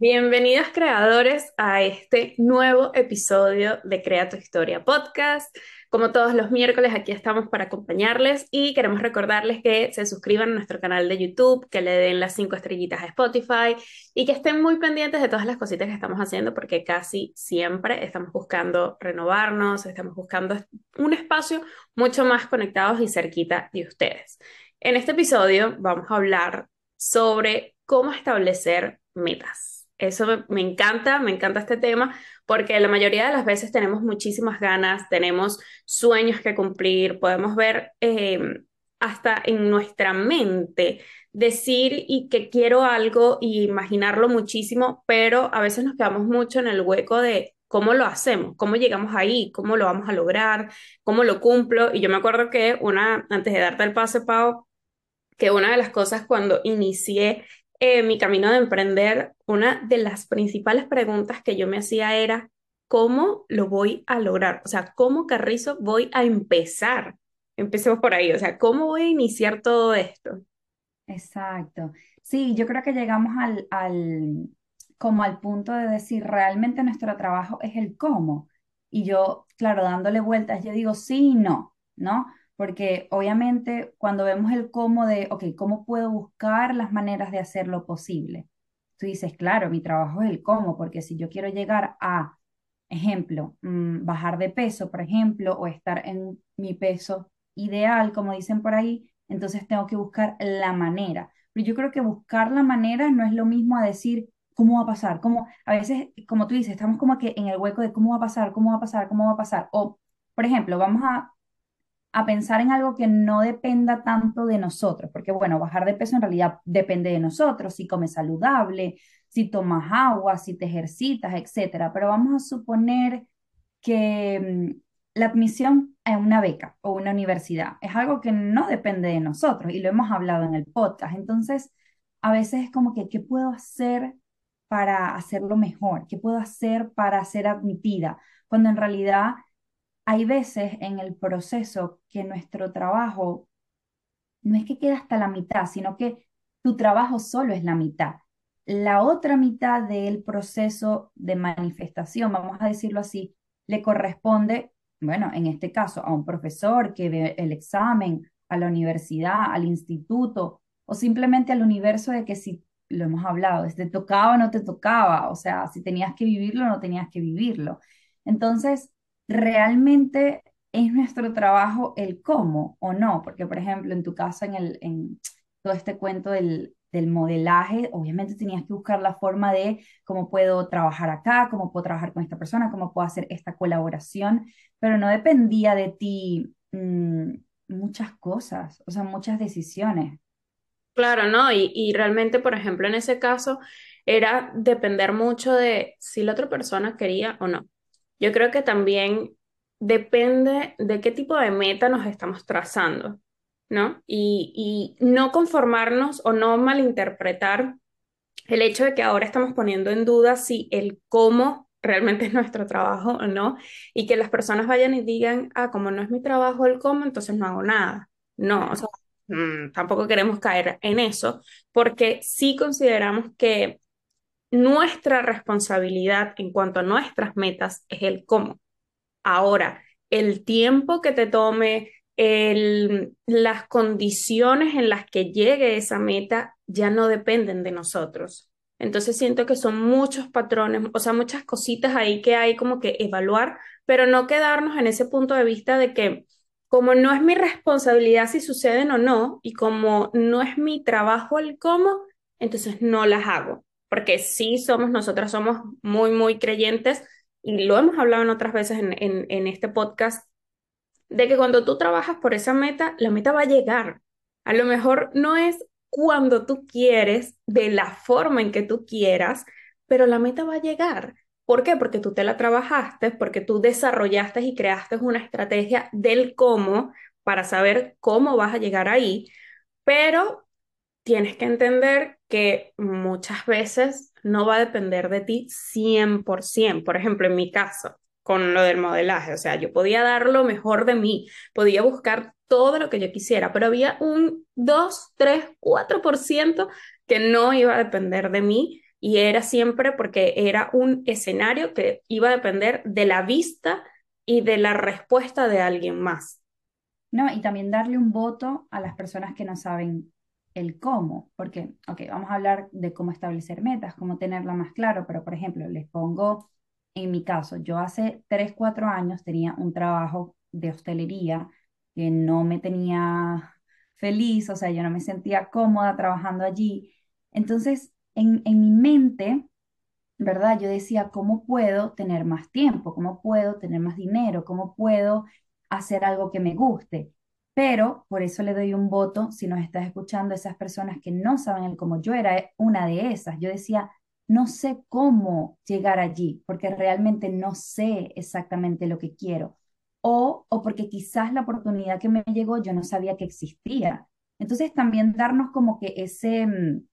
Bienvenidos creadores a este nuevo episodio de Crea tu Historia Podcast. Como todos los miércoles, aquí estamos para acompañarles y queremos recordarles que se suscriban a nuestro canal de YouTube, que le den las cinco estrellitas a Spotify y que estén muy pendientes de todas las cositas que estamos haciendo porque casi siempre estamos buscando renovarnos, estamos buscando un espacio mucho más conectados y cerquita de ustedes. En este episodio vamos a hablar sobre cómo establecer metas. Eso me, encanta, me encanta este tema, porque la mayoría de las veces tenemos muchísimas ganas, tenemos sueños que cumplir, podemos ver em, hasta en nuestra mente decir y que quiero algo y imaginarlo muchísimo, pero a veces nos quedamos mucho en el hueco de cómo lo hacemos, cómo llegamos ahí, cómo lo vamos a lograr, cómo lo cumplo. Y yo me acuerdo que una, antes de darte el pase, Pau, que una de las cosas cuando inicié eh, mi camino de emprender, una de las principales preguntas que yo me hacía era, ¿cómo lo voy a lograr? O sea, ¿cómo Carrizo voy a empezar? Empecemos por ahí, o sea, ¿cómo voy a iniciar todo esto? Exacto. Sí, yo creo que llegamos al, al, como al punto de decir, realmente nuestro trabajo es el cómo. Y yo, claro, dándole vueltas, yo digo sí y no, ¿no? Porque obviamente cuando vemos el cómo de, ok, ¿cómo puedo buscar las maneras de hacerlo posible? Tú dices, claro, mi trabajo es el cómo, porque si yo quiero llegar a, ejemplo, mm, bajar de peso, por ejemplo, o estar en mi peso ideal, como dicen por ahí, entonces tengo que buscar la manera. Pero yo creo que buscar la manera no es lo mismo a decir, ¿cómo va a pasar? Como, a veces, como tú dices, estamos como que en el hueco de cómo va a pasar, cómo va a pasar, cómo va a pasar. O, por ejemplo, vamos a a pensar en algo que no dependa tanto de nosotros, porque bueno, bajar de peso en realidad depende de nosotros, si comes saludable, si tomas agua, si te ejercitas, etcétera. Pero vamos a suponer que mm, la admisión a una beca o una universidad es algo que no depende de nosotros y lo hemos hablado en el podcast. Entonces, a veces es como que, ¿qué puedo hacer para hacerlo mejor? ¿Qué puedo hacer para ser admitida? Cuando en realidad hay veces en el proceso que nuestro trabajo no es que queda hasta la mitad, sino que tu trabajo solo es la mitad. La otra mitad del proceso de manifestación, vamos a decirlo así, le corresponde, bueno, en este caso, a un profesor que ve el examen, a la universidad, al instituto, o simplemente al universo de que si lo hemos hablado, si te tocaba o no te tocaba, o sea, si tenías que vivirlo o no tenías que vivirlo. Entonces, realmente es nuestro trabajo el cómo o no, porque por ejemplo en tu caso en, el, en todo este cuento del, del modelaje, obviamente tenías que buscar la forma de cómo puedo trabajar acá, cómo puedo trabajar con esta persona, cómo puedo hacer esta colaboración, pero no dependía de ti mm, muchas cosas, o sea, muchas decisiones. Claro, ¿no? Y, y realmente, por ejemplo, en ese caso, era depender mucho de si la otra persona quería o no. Yo creo que también depende de qué tipo de meta nos estamos trazando, ¿no? Y, y no conformarnos o no malinterpretar el hecho de que ahora estamos poniendo en duda si el cómo realmente es nuestro trabajo o no, y que las personas vayan y digan, ah, como no es mi trabajo el cómo, entonces no hago nada. No, mm, tampoco queremos caer en eso, porque sí consideramos que nuestra responsabilidad en cuanto a nuestras metas es el cómo. Ahora, el tiempo que te tome, el, las condiciones en las que llegue esa meta ya no dependen de nosotros. Entonces siento que son muchos patrones, o sea, muchas cositas ahí que hay como que evaluar, pero no quedarnos en ese punto de vista de que como no es mi responsabilidad si suceden o no, y como no es mi trabajo el cómo, entonces no las hago porque sí somos, nosotras somos muy, muy creyentes y lo hemos hablado en otras veces en, en, este podcast, de que cuando tú trabajas por esa meta, la meta va a llegar. A lo mejor no es cuando tú quieres, de la forma en que tú quieras, pero la meta va a llegar. ¿Por qué? Porque tú te la trabajaste, porque tú desarrollaste y creaste una estrategia del cómo para saber cómo vas a llegar ahí, pero tienes que entender que muchas veces no va a depender de ti 100%. Por ejemplo, en mi caso, con lo del modelaje, o sea, yo podía dar lo mejor de mí, podía buscar todo lo que yo quisiera, pero había un 2, 3, 4% que no iba a depender de mí y era siempre porque era un escenario que iba a depender de la vista y de la respuesta de alguien más. No, y también darle un voto a las personas que no saben el cómo, porque, ok, vamos a hablar de cómo establecer metas, cómo tenerla más claro, pero por ejemplo, les pongo en mi caso, yo hace 3, 4 años tenía un trabajo de hostelería que no me tenía feliz, o sea, yo no me sentía cómoda trabajando allí. Entonces, en, en mi mente, ¿verdad? Yo decía, ¿cómo puedo tener más tiempo? ¿Cómo puedo tener más dinero? ¿Cómo puedo hacer algo que me guste? Pero por eso le doy un voto, si nos estás escuchando, esas personas que no saben el cómo yo era una de esas. Yo decía, no sé cómo llegar allí, porque realmente no sé exactamente lo que quiero. O, o porque quizás la oportunidad que me llegó yo no sabía que existía. Entonces también darnos como que ese, mm,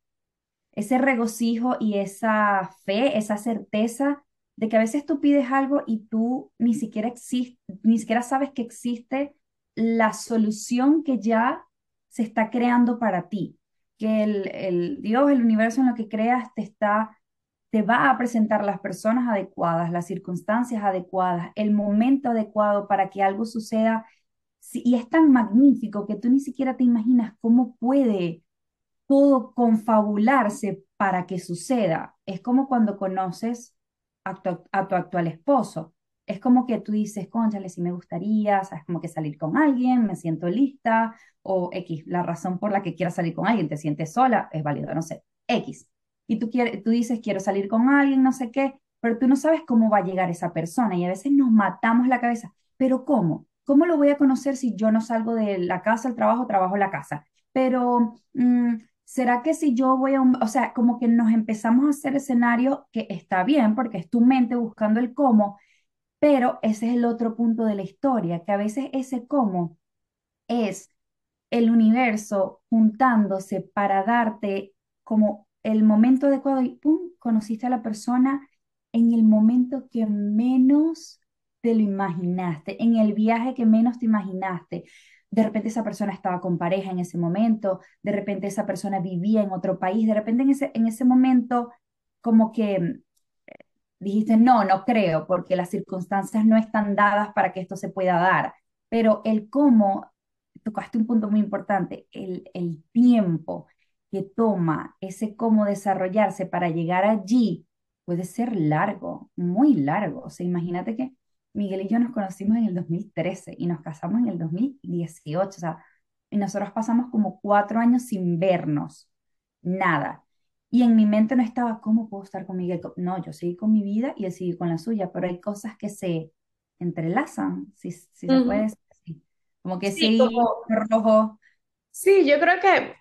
ese regocijo y esa fe, esa certeza de que a veces tú pides algo y tú ni siquiera existe, ni siquiera sabes que existe la solución que ya se está creando para ti, que el, el Dios, el universo en lo que creas te está te va a presentar las personas adecuadas, las circunstancias adecuadas, el momento adecuado para que algo suceda. Y es tan magnífico que tú ni siquiera te imaginas cómo puede todo confabularse para que suceda. Es como cuando conoces a tu, actual esposo. Es como que tú dices, conchale, si me gustaría, sabes, como que salir con alguien, me siento lista, o X, la razón por la que quieras salir con alguien, te sientes sola, es válido, no sé, X y tú, quieres, tú dices, quiero salir con alguien, no sé qué, pero tú no sabes cómo va a llegar esa persona y a veces nos matamos la cabeza. Pero ¿cómo? ¿Cómo lo voy a conocer si yo no salgo de la casa al trabajo, trabajo la casa? Pero, mm, ¿será que si yo voy a un, o sea, como que nos empezamos a hacer escenario que está bien porque es tu mente buscando el cómo, pero ese es el otro punto de la historia, que a veces ese cómo es el universo juntándose para darte como el momento adecuado y ¡pum! conociste a la persona en el momento que menos te lo imaginaste, en el viaje que menos te imaginaste. De repente esa persona estaba con pareja en ese momento, de repente esa persona vivía en otro país, de repente en ese, en ese momento como que dijiste, no, no creo, porque las circunstancias no están dadas para que esto se pueda dar. Pero el cómo, tocaste un punto muy importante, el, el tiempo, que toma ese cómo desarrollarse para llegar allí puede ser largo, muy largo. O sea, imagínate que Miguel y yo nos conocimos en el 2013 y nos casamos en el 2018. O sea, y nosotros pasamos como cuatro años sin vernos, nada. Y en mi mente no estaba, ¿cómo puedo estar con Miguel? No, yo seguí con mi vida y él sigue con la suya, pero hay cosas que se entrelazan, si, si se puede decir Como que sí, como... rojo. Sí, yo creo que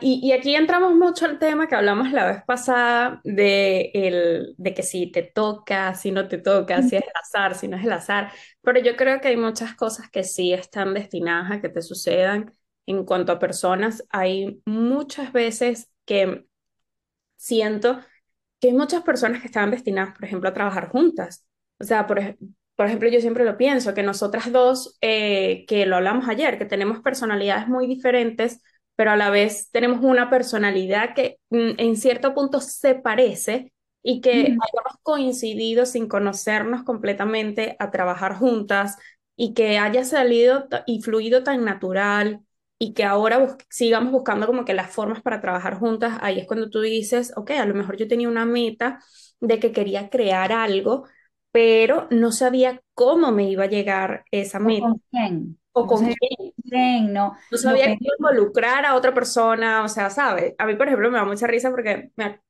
y, aquí entramos mucho al tema que hablamos la vez pasada de, el, de que si te toca, si no te toca, si es el azar, si no es el azar, pero yo creo que hay muchas cosas que sí están destinadas a que te sucedan en cuanto a personas. Hay muchas veces que siento que hay muchas personas que están destinadas, por ejemplo, a trabajar juntas. O sea, por, por ejemplo, yo siempre lo pienso, que nosotras dos, eh, que lo hablamos ayer, que tenemos personalidades muy diferentes, pero a la vez tenemos una personalidad que mm, en cierto punto se parece y que hayamos coincidido sin conocernos completamente a trabajar juntas y que haya salido y fluido tan natural y que ahora sigamos buscando como que las formas para trabajar juntas, ahí es cuando tú dices, ok, a lo mejor yo tenía una meta de que quería crear algo, pero no sabía cómo me iba a llegar esa meta. ¿Con quién? o con quién. no. No sabía que involucrar a otra persona, o sea, ¿sabes? A mí, por ejemplo, me da mucha risa porque me,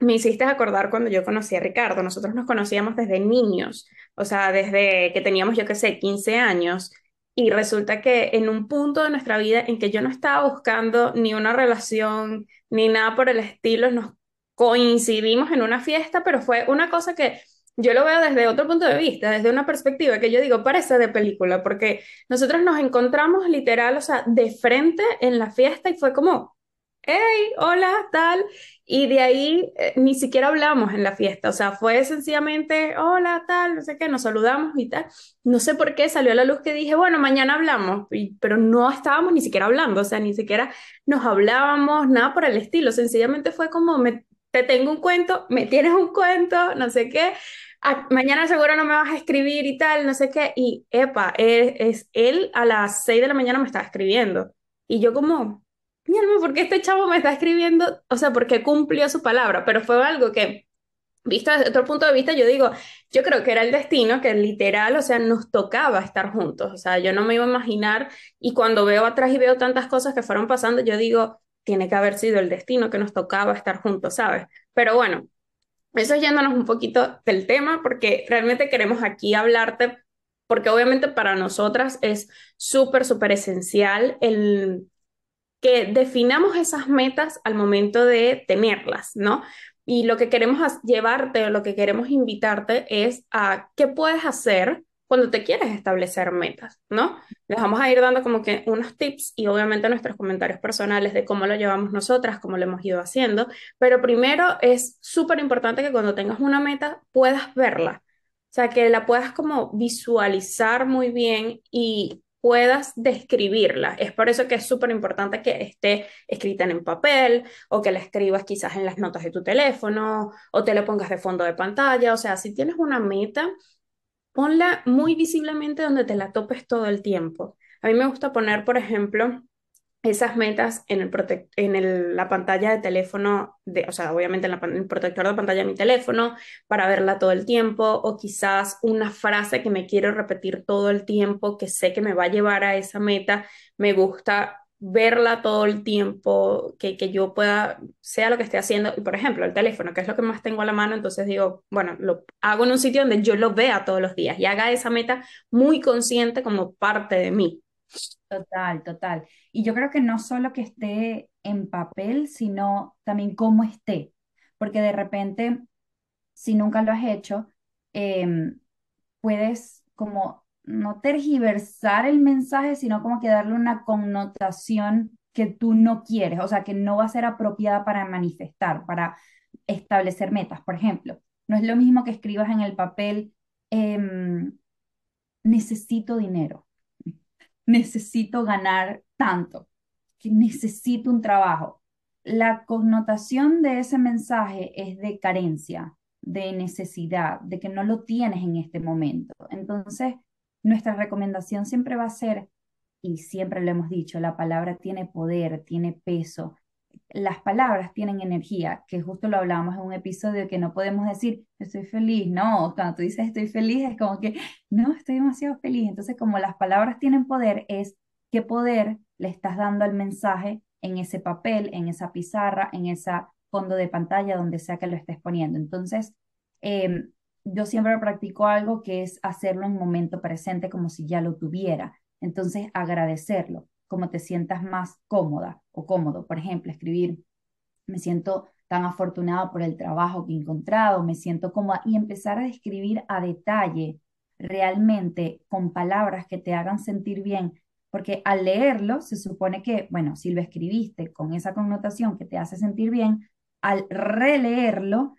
me hiciste acordar cuando yo conocí a Ricardo. Nosotros nos conocíamos desde niños, o sea, desde que teníamos, yo qué sé, 15 años. Y resulta que en un punto de nuestra vida en que yo no estaba buscando ni una relación, ni nada por el estilo, nos coincidimos en una fiesta, pero fue una cosa que yo lo veo desde otro punto de vista, desde una perspectiva que yo digo, parece de película, porque nosotros nos encontramos literal, o sea, de frente en la fiesta y fue como, hey, hola, tal, y de ahí eh, ni siquiera hablamos en la fiesta, o sea, fue sencillamente, hola, tal, no sé qué, nos saludamos y tal. No sé por qué salió a la luz que dije, bueno, mañana hablamos, pero no estábamos ni siquiera hablando, o sea, ni siquiera nos hablábamos, nada por el estilo, sencillamente fue como, me te tengo un cuento, me tienes un cuento, no sé qué, mañana seguro no me vas a escribir y tal, no sé qué, y epa, es, es él a las 6 de la mañana me estaba escribiendo, y yo como, mírame, ¿por qué este chavo me está escribiendo? O sea, porque cumplió su palabra, pero fue algo que visto desde otro punto de vista, yo digo, yo creo que era el destino, que literal, o sea, nos tocaba estar juntos, o sea, yo no me iba a imaginar, y cuando veo atrás y veo tantas cosas que fueron pasando, yo digo, tiene que haber sido el destino que nos tocaba estar juntos, ¿sabes? Pero bueno, eso yéndonos un poquito del tema, porque realmente queremos aquí hablarte, porque obviamente para nosotras es súper, súper esencial el que definamos esas metas al momento de tenerlas, ¿no? Y lo que queremos llevarte o lo que queremos invitarte es a qué puedes hacer cuando te quieres establecer metas, ¿no? Les vamos a ir dando como que unos tips y obviamente nuestros comentarios personales de cómo lo llevamos nosotras, cómo lo hemos ido haciendo, pero primero es súper importante que cuando tengas una meta puedas verla, o sea, que la puedas como visualizar muy bien y puedas describirla. Es por eso que es súper importante que esté escrita en papel o que la escribas quizás en las notas de tu teléfono o te la pongas de fondo de pantalla. O sea, si tienes una meta, ponla muy visiblemente donde te la topes todo el tiempo. A mí me gusta poner, por ejemplo, esas metas en, el en la pantalla de teléfono, de, o sea, obviamente en, el protector de pantalla de mi teléfono, para verla todo el tiempo, o quizás una frase que me quiero repetir todo el tiempo, que sé que me va a llevar a esa meta, me gusta verla todo el tiempo, que, que yo pueda, sea lo que esté haciendo, y por ejemplo, el teléfono, que es lo que más tengo a la mano, entonces digo, bueno, lo hago en un sitio donde yo lo vea todos los días y haga esa meta muy consciente como parte de mí. Total, total. Y yo creo que no solo que esté en papel, sino también cómo esté, porque de repente, si nunca lo has hecho, em, puedes como no tergiversar el mensaje, sino como que darle una connotación que tú no quieres, o sea, que no va a ser apropiada para manifestar, para establecer metas. Por ejemplo, no es lo mismo que escribas en el papel, em, necesito dinero necesito ganar tanto, que necesito un trabajo. La connotación de ese mensaje es de carencia, de necesidad, de que no lo tienes en este momento. Entonces, nuestra recomendación siempre va a ser, y siempre lo hemos dicho, la palabra tiene poder, tiene peso. Las palabras tienen energía, que justo lo hablábamos en un episodio que no podemos decir estoy feliz, no, cuando tú dices estoy feliz es como que no, estoy demasiado feliz. Entonces, como las palabras tienen poder, es qué poder le estás dando al mensaje en ese papel, en esa pizarra, en ese fondo de pantalla, donde sea que lo estés poniendo. Entonces, em, yo siempre practico algo que es hacerlo en momento presente como si ya lo tuviera. Entonces, agradecerlo, como te sientas más cómoda o cómodo. Por ejemplo, escribir, me siento tan afortunado por el trabajo que he encontrado, me siento cómoda y empezar a describir a detalle realmente con palabras que te hagan sentir bien, porque al leerlo se supone que, bueno, si lo escribiste con esa connotación que te hace sentir bien, al releerlo,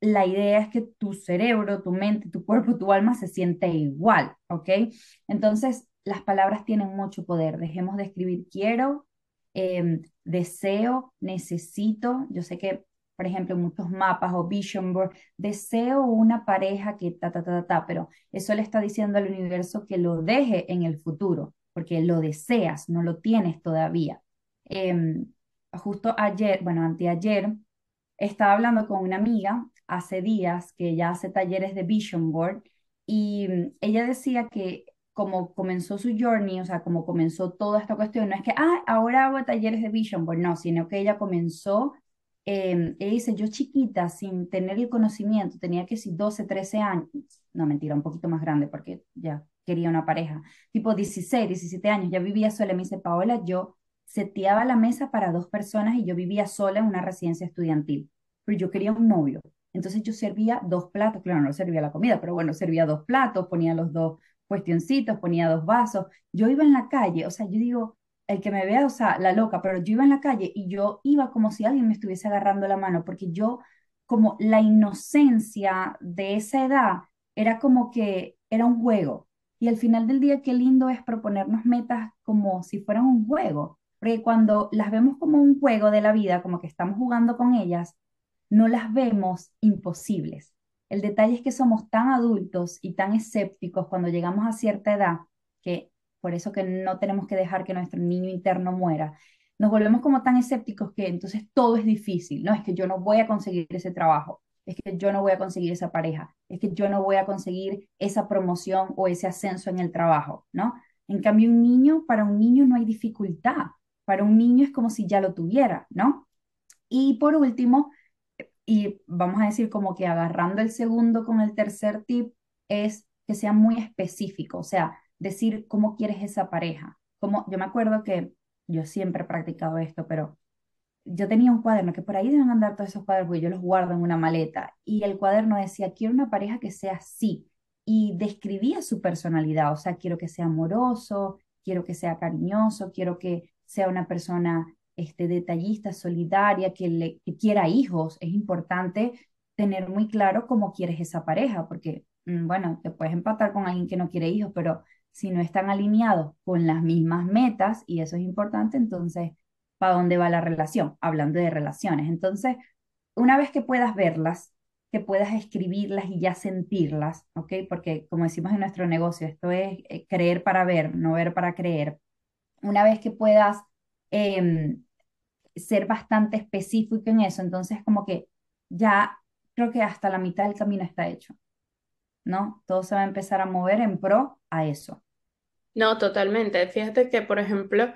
la idea es que tu cerebro, tu mente, tu cuerpo, tu alma se siente igual, ¿ok? Entonces, las palabras tienen mucho poder. Dejemos de escribir quiero, em, deseo, necesito. Yo sé que por ejemplo, muchos mapas o vision board, deseo una pareja que ta, ta, ta, ta, pero eso le está diciendo al universo que lo deje en el futuro, porque lo deseas, no lo tienes todavía. Em, justo ayer, bueno, anteayer, estaba hablando con una amiga hace días que ella hace talleres de vision board y mm, ella decía que como comenzó su journey, o sea, como comenzó toda esta cuestión, no es que, ah, ahora hago talleres de vision board, no, sino que ella comenzó eh, dice, yo chiquita, sin tener el conocimiento, tenía que ser 12, 13 años, no mentira, un poquito más grande porque ya quería una pareja, tipo 16, 17 años, ya vivía sola, me dice, Paola, yo seteaba la mesa para dos personas y yo vivía sola en una residencia estudiantil, pero yo quería un novio. Entonces yo servía dos platos, claro, no servía la comida, pero bueno, servía dos platos, ponía los dos cuestioncitos, ponía dos vasos. Yo iba en la calle, o sea, yo digo, el que me vea, o sea, la loca, pero yo iba en la calle y yo iba como si alguien me estuviese agarrando la mano, porque yo, como la inocencia de esa edad, era como que era un juego. Y al final del día, qué lindo es proponernos metas como si fueran un juego, porque cuando las vemos como un juego de la vida, como que estamos jugando con ellas, no las vemos imposibles. El detalle es que somos tan adultos y tan escépticos cuando llegamos a cierta edad, que por eso que no tenemos que dejar que nuestro niño interno muera, nos volvemos como tan escépticos que entonces todo es difícil, ¿no? Es que yo no voy a conseguir ese trabajo, es que yo no voy a conseguir esa pareja, es que yo no voy a conseguir esa promoción o ese ascenso en el trabajo, ¿no? En cambio, un niño, para un niño no hay dificultad, para un niño es como si ya lo tuviera, ¿no? Y por último, y vamos a decir como que agarrando el segundo con el tercer tip, es que sea muy específico, o sea, decir cómo quieres esa pareja. Como, yo me acuerdo que yo siempre he practicado esto, pero yo tenía un cuaderno que por ahí deben andar todos esos cuadernos, porque yo los guardo en una maleta, y el cuaderno decía, quiero una pareja que sea así, y describía su personalidad, o sea, quiero que sea amoroso, quiero que sea cariñoso, quiero que sea una persona este, detallista, solidaria, que, le, que quiera hijos. Es importante tener muy claro cómo quieres esa pareja, porque, mm, bueno, te puedes empatar con alguien que no quiere hijos, pero si no están alineados con las mismas metas, y eso es importante, entonces, ¿para dónde va la relación? Hablando de relaciones. Entonces, una vez que puedas verlas, que puedas escribirlas y ya sentirlas, ¿ok? Porque como decimos en nuestro negocio, esto es eh, creer para ver, no ver para creer. Una vez que puedas em, ser bastante específico en eso, entonces como que ya creo que hasta la mitad del camino está hecho, ¿no? Todo se va a empezar a mover en pro a eso. No, totalmente. Fíjate que, por ejemplo,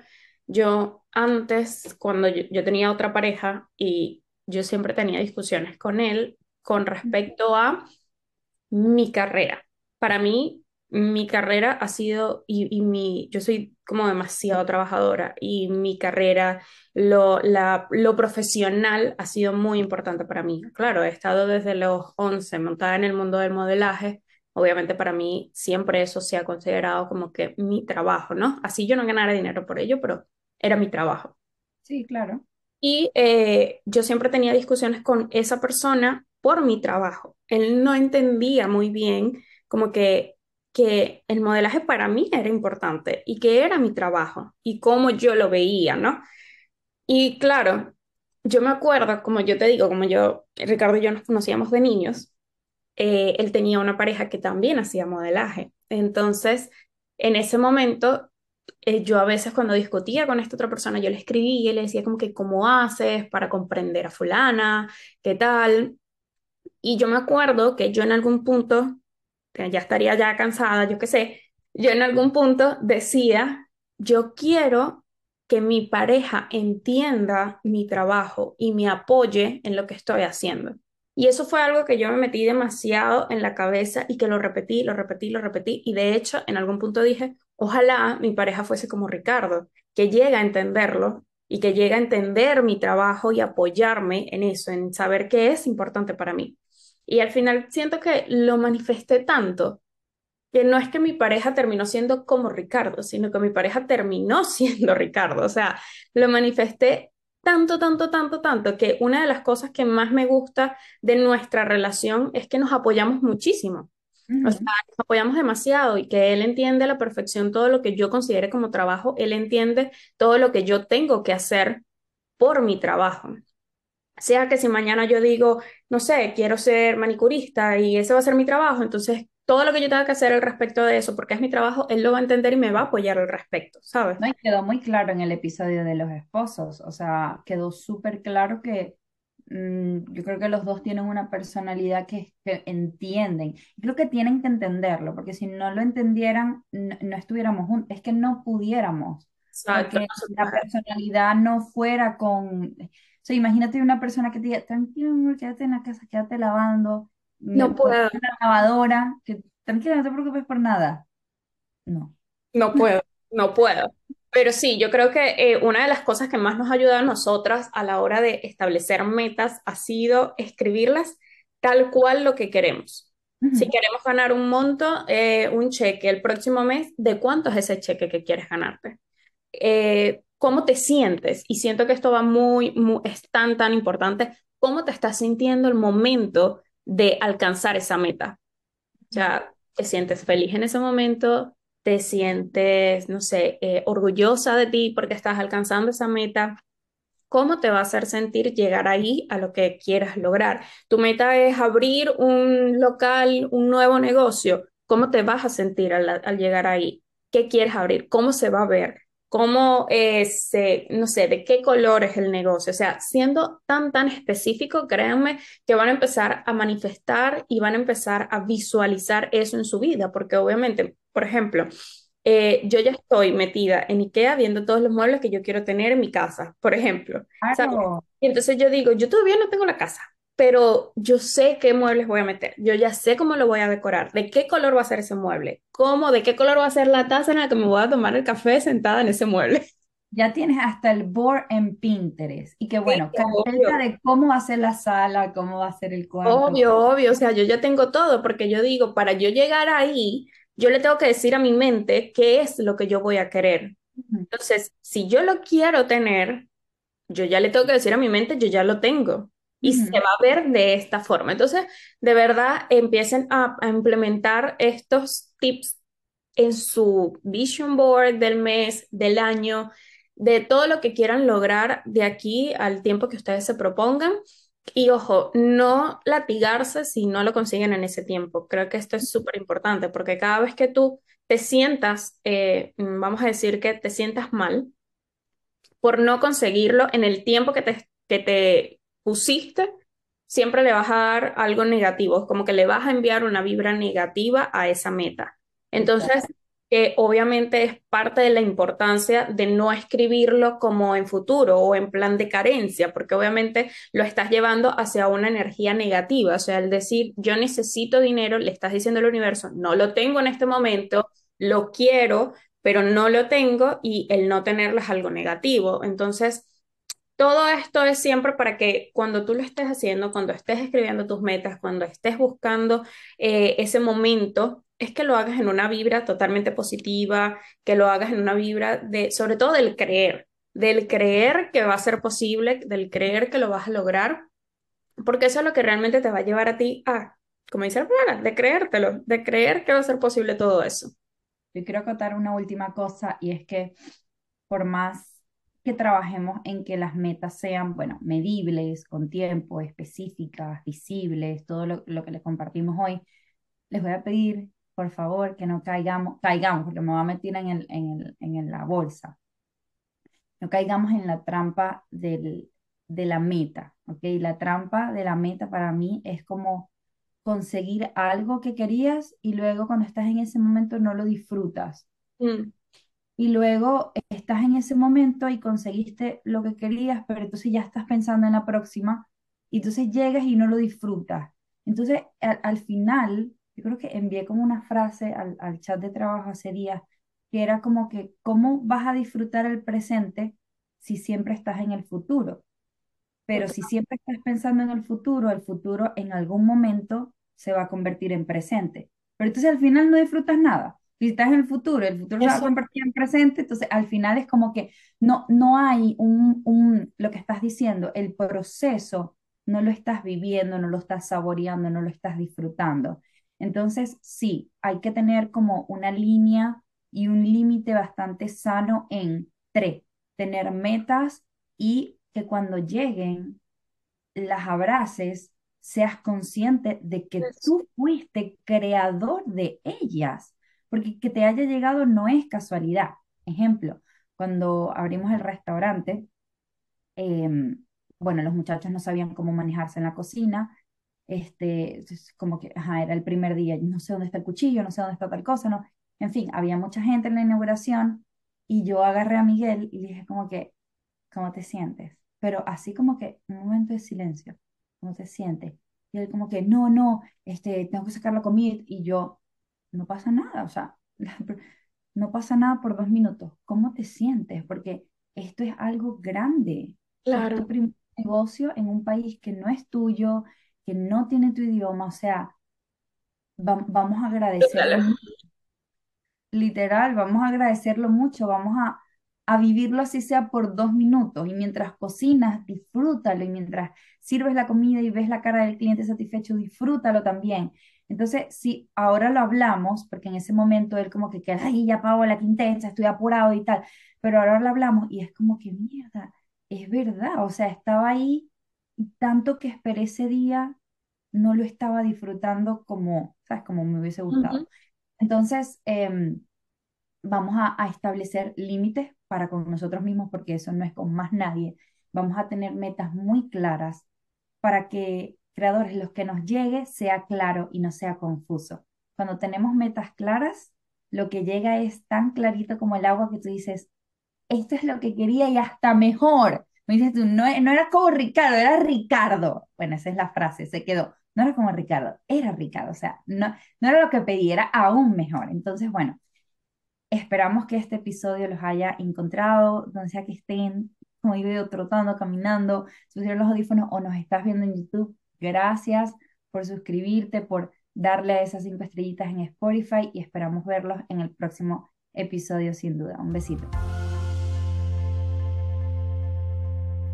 yo antes, cuando yo, tenía otra pareja y yo siempre tenía discusiones con él con respecto a mi carrera. Para mí, mi carrera ha sido, y, mi, yo soy como demasiado trabajadora, y mi carrera, lo, la, lo profesional ha sido muy importante para mí. Claro, he estado desde los 11 montada en el mundo del modelaje, Obviamente para mí siempre eso se ha considerado como que mi trabajo, ¿no? Así yo no ganara dinero por ello, pero era mi trabajo. Sí, claro. Y eh, yo siempre tenía discusiones con esa persona por mi trabajo. Él no entendía muy bien como que, que el modelaje para mí era importante y que era mi trabajo y cómo yo lo veía, ¿no? Y claro, yo me acuerdo, como yo te digo, como yo, Ricardo y yo nos conocíamos de niños, eh, él tenía una pareja que también hacía modelaje. Entonces, en ese momento, eh, yo a veces cuando discutía con esta otra persona, yo le escribía y le decía como que, ¿cómo haces para comprender a fulana? ¿Qué tal? Y yo me acuerdo que yo en algún punto, ya estaría ya cansada, yo qué sé, yo en algún punto decía, yo quiero que mi pareja entienda mi trabajo y me apoye en lo que estoy haciendo. Y eso fue algo que yo me metí demasiado en la cabeza y que lo repetí, lo repetí, lo repetí. Y de hecho, en algún punto dije, ojalá mi pareja fuese como Ricardo, que llega a entenderlo y que llega a entender mi trabajo y apoyarme en eso, en saber qué es importante para mí. Y al final siento que lo manifesté tanto que no es que mi pareja terminó siendo como Ricardo, sino que mi pareja terminó siendo Ricardo. O sea, lo manifesté tanto, tanto, tanto, tanto, que una de las cosas que más me gusta de nuestra relación es que nos apoyamos muchísimo. O sea, nos apoyamos demasiado y que él entiende a la perfección todo lo que yo considere como trabajo, él entiende todo lo que yo tengo que hacer por mi trabajo. Sea que si mañana yo digo, no sé, quiero ser manicurista y ese va a ser mi trabajo, entonces todo lo que yo tenga que hacer al respecto de eso, porque es mi trabajo, él lo va a entender y me va a apoyar al respecto, ¿sabes? No, y quedó muy claro en el episodio de los esposos, o sea, quedó súper claro que mm, yo creo que los dos tienen una personalidad que, que entienden. Creo que tienen que entenderlo, porque si no lo entendieran, no, estuviéramos juntos, es que no pudiéramos. Exacto, porque la personalidad no fuera con... O sea, imagínate una persona que te diga, tranquilo, quédate en la casa, quédate lavando, no puedo. Una lavadora, que tranquila, no te preocupes por nada. No. No puedo, no puedo. Pero sí, yo creo que eh, una de las cosas que más nos ha ayudado a nosotras a la hora de establecer metas ha sido escribirlas tal cual lo que queremos. Si queremos ganar un monto, eh, un cheque el próximo mes, ¿de cuánto es ese cheque que quieres ganarte? Eh, ¿Cómo te sientes? Y siento que esto va muy, muy, es tan, tan importante. ¿Cómo te estás sintiendo el momento de alcanzar esa meta. O sea, te sientes feliz en ese momento, te sientes, no sé, eh, orgullosa de ti porque estás alcanzando esa meta. cómo te va a hacer sentir llegar ahí a lo que quieras lograr. Tu meta es abrir un local, un nuevo negocio. ¿Cómo te vas a sentir al, al llegar ahí? ¿Qué quieres abrir? ¿Cómo se va a ver? ¿Cómo es, eh, no sé, de qué color es el negocio? O sea, siendo tan, tan específico, créanme que van a empezar a manifestar y van a empezar a visualizar eso en su vida, porque obviamente, por ejemplo, eh, yo ya estoy metida en IKEA viendo todos los muebles que yo quiero tener en mi casa, por ejemplo, Y entonces yo digo, yo todavía no tengo la casa, pero yo sé qué muebles voy a meter, yo ya sé cómo lo voy a decorar, de qué color va a ser ese mueble, cómo, de qué color va a ser la taza en la que me voy a tomar el café sentada en ese mueble. ya tienes hasta el board en Pinterest. Y que Sí, bueno, carpeta obvio. de cómo va a ser la sala, cómo va a ser el cuarto. Obvio, obvio, o sea, yo ya tengo todo, porque yo digo, para yo llegar ahí, yo le tengo que decir a mi mente qué es lo que yo voy a querer. Entonces, si yo lo quiero tener, yo ya le tengo que decir a mi mente, yo ya lo tengo. Y se ujú. va a ver de esta forma. Entonces, de verdad, empiecen a, a implementar estos tips en su vision board del mes, del año, de todo lo que quieran lograr de aquí al tiempo que ustedes se propongan. Y ojo, no latigarse si no lo consiguen en ese tiempo. Creo que esto es súper importante porque cada vez que tú te sientas, eh, vamos a decir que te sientas mal, por no conseguirlo en el tiempo que te, que te pusiste, siempre le vas a dar algo negativo, como que le vas a enviar una vibra negativa a esa meta. Entonces, Exacto. eh, obviamente es parte de la importancia de no escribirlo como en futuro o en plan de carencia, porque obviamente lo estás llevando hacia una energía negativa, o sea, el decir yo necesito dinero, le estás diciendo al universo, no lo tengo en este momento, lo quiero pero no lo tengo y el no tenerlo es algo negativo. Entonces, todo esto es siempre para que cuando tú lo estés haciendo, cuando estés escribiendo tus metas, cuando estés buscando eh, ese momento, es que lo hagas en una vibra totalmente positiva, que lo hagas en una vibra de, sobre todo del creer, del creer que va a ser posible, del creer que lo vas a lograr, porque eso es lo que realmente te va a llevar a ti a, como dice la de creértelo, de creer que va a ser posible todo eso. Yo quiero acotar una última cosa y es que por más trabajemos en que las metas sean, bueno, medibles, con tiempo, específicas, visibles, todo lo, lo que les compartimos hoy, les voy a pedir, por favor, que no caigamos, caigamos, porque me voy a meter en el, en el, en la bolsa, no caigamos en la trampa del, de la meta, ¿ok? La trampa de la meta para mí es como conseguir algo que querías y luego cuando estás en ese momento no lo disfrutas. Mm, Y luego estás en ese momento y conseguiste lo que querías, pero entonces ya estás pensando en la próxima y entonces llegas y no lo disfrutas. Entonces, al, al final, yo creo que envié como una frase al, al chat de trabajo hace días, que era como que, ¿cómo vas a disfrutar el presente si siempre estás en el futuro? Pero si siempre estás pensando en el futuro, el futuro en algún momento se va a convertir en presente. Pero entonces al final no disfrutas nada. Si estás en el futuro, el futuro se va a Eso, convertir en presente, entonces al final es como que no, no hay un, un, lo que estás diciendo, el proceso no lo estás viviendo, no lo estás saboreando, no lo estás disfrutando. Entonces sí, hay que tener como una línea y un límite bastante sano en tres, tener metas y que cuando lleguen las abraces, seas consciente de que eso. tú fuiste creador de ellas, porque que te haya llegado no es casualidad. Ejemplo, cuando abrimos el restaurante, em, bueno, los muchachos no sabían cómo manejarse en la cocina, este, es como que, era el primer día, no sé dónde está el cuchillo, no sé dónde está tal cosa, no. En fin, había mucha gente en la inauguración y yo agarré a Miguel y dije como que, ¿cómo te sientes? Pero así como que un momento de silencio, ¿cómo te sientes? Y él como que, no, no, este, tengo que sacar la comida y yo, no pasa nada, o sea, no pasa nada por dos minutos, ¿cómo te sientes? Porque esto es algo grande, es tu Claro, primer negocio en un país que no es tuyo, que no tiene tu idioma, o sea, va- vamos a agradecerlo. Literal, vamos a agradecerlo mucho, vamos a, a vivirlo así sea por dos minutos y mientras cocinas, disfrútalo y mientras sirves la comida y ves la cara del cliente satisfecho, disfrútalo también. Entonces, si ahora lo hablamos, porque en ese momento él como que queda, ay, ya pago la quintensa, estoy apurado y tal, pero ahora lo hablamos y es como que mierda. es verdad, o sea, estaba ahí y tanto que esperé ese día, no lo estaba disfrutando como, ¿sabes? Como me hubiese gustado. Entonces, em, vamos a, a establecer límites para con nosotros mismos, porque eso no es con más nadie. Vamos a tener metas muy claras para que creadores, los que nos llegue, sea claro y no sea confuso. Cuando tenemos metas claras, lo que llega es tan clarito como el agua que tú dices, esto es lo que quería y hasta mejor. Me dices tú, no, no era como Ricardo, era Ricardo. Bueno, esa es la frase, se quedó. No era como Ricardo, era Ricardo. O sea, no, no era lo que pedí, era aún mejor. Entonces, bueno, Esperamos que este episodio los haya encontrado, donde sea que estén, como digo, trotando, caminando, si pusieron los audífonos o nos estás viendo en YouTube. Gracias por suscribirte, por darle a esas cinco estrellitas en Spotify y esperamos verlos en el próximo episodio sin duda. Un besito.